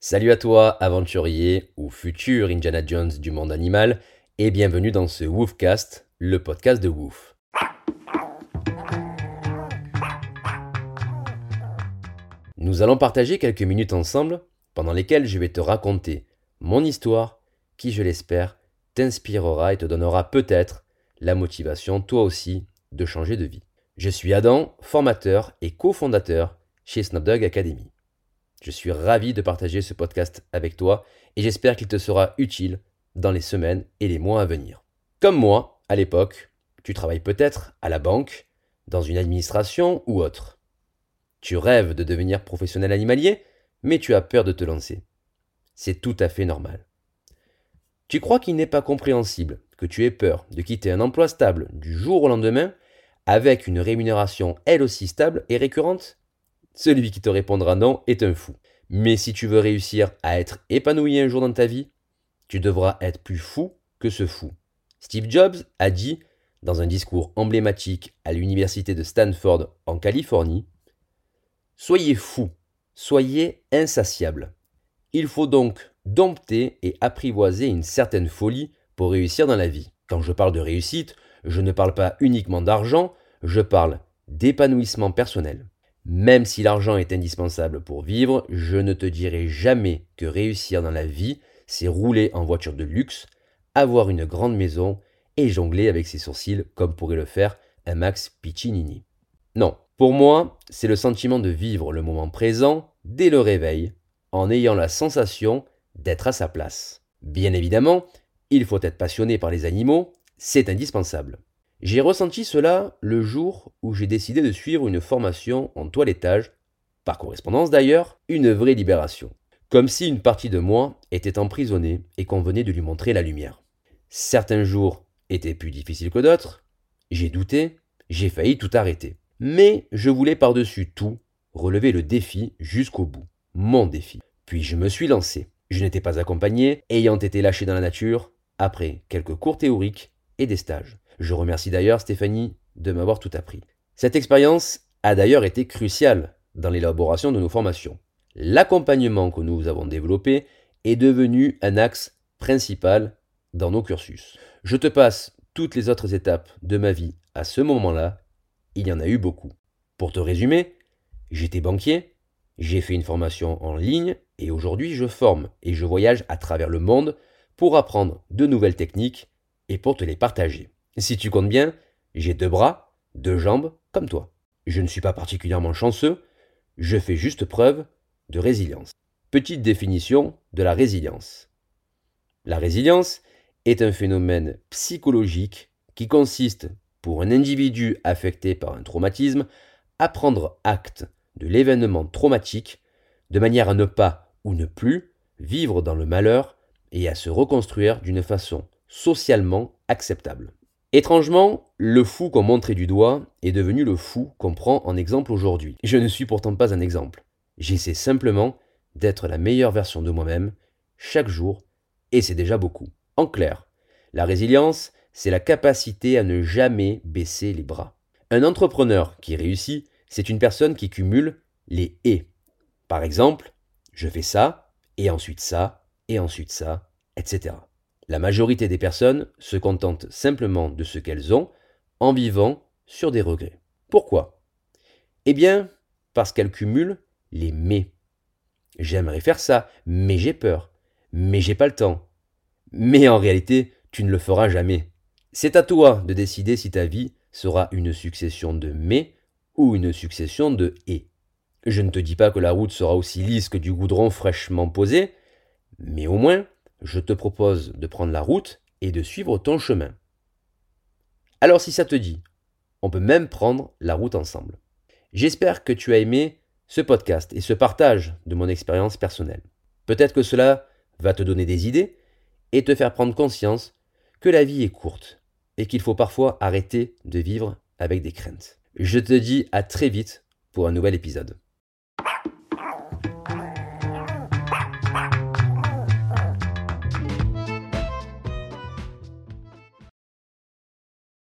Salut à toi, aventurier ou futur Indiana Jones du monde animal, et bienvenue dans ce Woofcast, le podcast de Woof. Nous allons partager quelques minutes ensemble pendant lesquelles je vais te raconter mon histoire qui, je l'espère, t'inspirera et te donnera peut-être la motivation, toi aussi, de changer de vie. Je suis Adam, formateur et cofondateur chez Snapdog Academy. Je suis ravi de partager ce podcast avec toi et j'espère qu'il te sera utile dans les semaines et les mois à venir. Comme moi, à l'époque, tu travailles peut-être à la banque, dans une administration ou autre. Tu rêves de devenir professionnel animalier, mais tu as peur de te lancer. C'est tout à fait normal. Tu crois qu'il n'est pas compréhensible que tu aies peur de quitter un emploi stable du jour au lendemain avec une rémunération elle aussi stable et récurrente? Celui qui te répondra non est un fou. Mais si tu veux réussir à être épanoui un jour dans ta vie, tu devras être plus fou que ce fou. Steve Jobs a dit, dans un discours emblématique à l'université de Stanford en Californie, Soyez fou, soyez insatiable. Il faut donc dompter et apprivoiser une certaine folie pour réussir dans la vie. Quand je parle de réussite, je ne parle pas uniquement d'argent, je parle d'épanouissement personnel. Même si l'argent est indispensable pour vivre, je ne te dirai jamais que réussir dans la vie, c'est rouler en voiture de luxe, avoir une grande maison et jongler avec ses sourcils comme pourrait le faire un Max Piccinini. Non, pour moi, c'est le sentiment de vivre le moment présent dès le réveil, en ayant la sensation d'être à sa place. Bien évidemment, il faut être passionné par les animaux, c'est indispensable. J'ai ressenti cela le jour où j'ai décidé de suivre une formation en toilettage, par correspondance d'ailleurs, une vraie libération. Comme si une partie de moi était emprisonnée et qu'on venait de lui montrer la lumière. Certains jours étaient plus difficiles que d'autres, j'ai douté, j'ai failli tout arrêter. Mais je voulais par-dessus tout relever le défi jusqu'au bout, mon défi. Puis je me suis lancé. Je n'étais pas accompagné, ayant été lâché dans la nature, après quelques cours théoriques et des stages. Je remercie d'ailleurs Stéphanie de m'avoir tout appris. Cette expérience a d'ailleurs été cruciale dans l'élaboration de nos formations. L'accompagnement que nous avons développé est devenu un axe principal dans nos cursus. Je te passe toutes les autres étapes de ma vie à ce moment-là, il y en a eu beaucoup. Pour te résumer, j'étais banquier, j'ai fait une formation en ligne et aujourd'hui je forme et je voyage à travers le monde pour apprendre de nouvelles techniques et pour te les partager. Si tu comptes bien, j'ai deux bras, deux jambes, comme toi. Je ne suis pas particulièrement chanceux, je fais juste preuve de résilience. Petite définition de la résilience. La résilience est un phénomène psychologique qui consiste, pour un individu affecté par un traumatisme, à prendre acte de l'événement traumatique de manière à ne pas ou ne plus vivre dans le malheur et à se reconstruire d'une façon socialement acceptable. Étrangement, le fou qu'on montrait du doigt est devenu le fou qu'on prend en exemple aujourd'hui. Je ne suis pourtant pas un exemple. J'essaie simplement d'être la meilleure version de moi-même chaque jour et c'est déjà beaucoup. En clair, la résilience, c'est la capacité à ne jamais baisser les bras. Un entrepreneur qui réussit, c'est une personne qui cumule les et. Par exemple, je fais ça, et ensuite ça, et ensuite ça, etc. La majorité des personnes se contentent simplement de ce qu'elles ont en vivant sur des regrets. Pourquoi? Eh bien, parce qu'elles cumulent les mais. J'aimerais faire ça, mais j'ai peur, mais j'ai pas le temps. Mais en réalité, tu ne le feras jamais. C'est à toi de décider si ta vie sera une succession de mais ou une succession de et. Je ne te dis pas que la route sera aussi lisse que du goudron fraîchement posé, mais au moins je te propose de prendre la route et de suivre ton chemin. Alors si ça te dit, on peut même prendre la route ensemble. J'espère que tu as aimé ce podcast et ce partage de mon expérience personnelle. Peut-être que cela va te donner des idées et te faire prendre conscience que la vie est courte et qu'il faut parfois arrêter de vivre avec des craintes. Je te dis à très vite pour un nouvel épisode.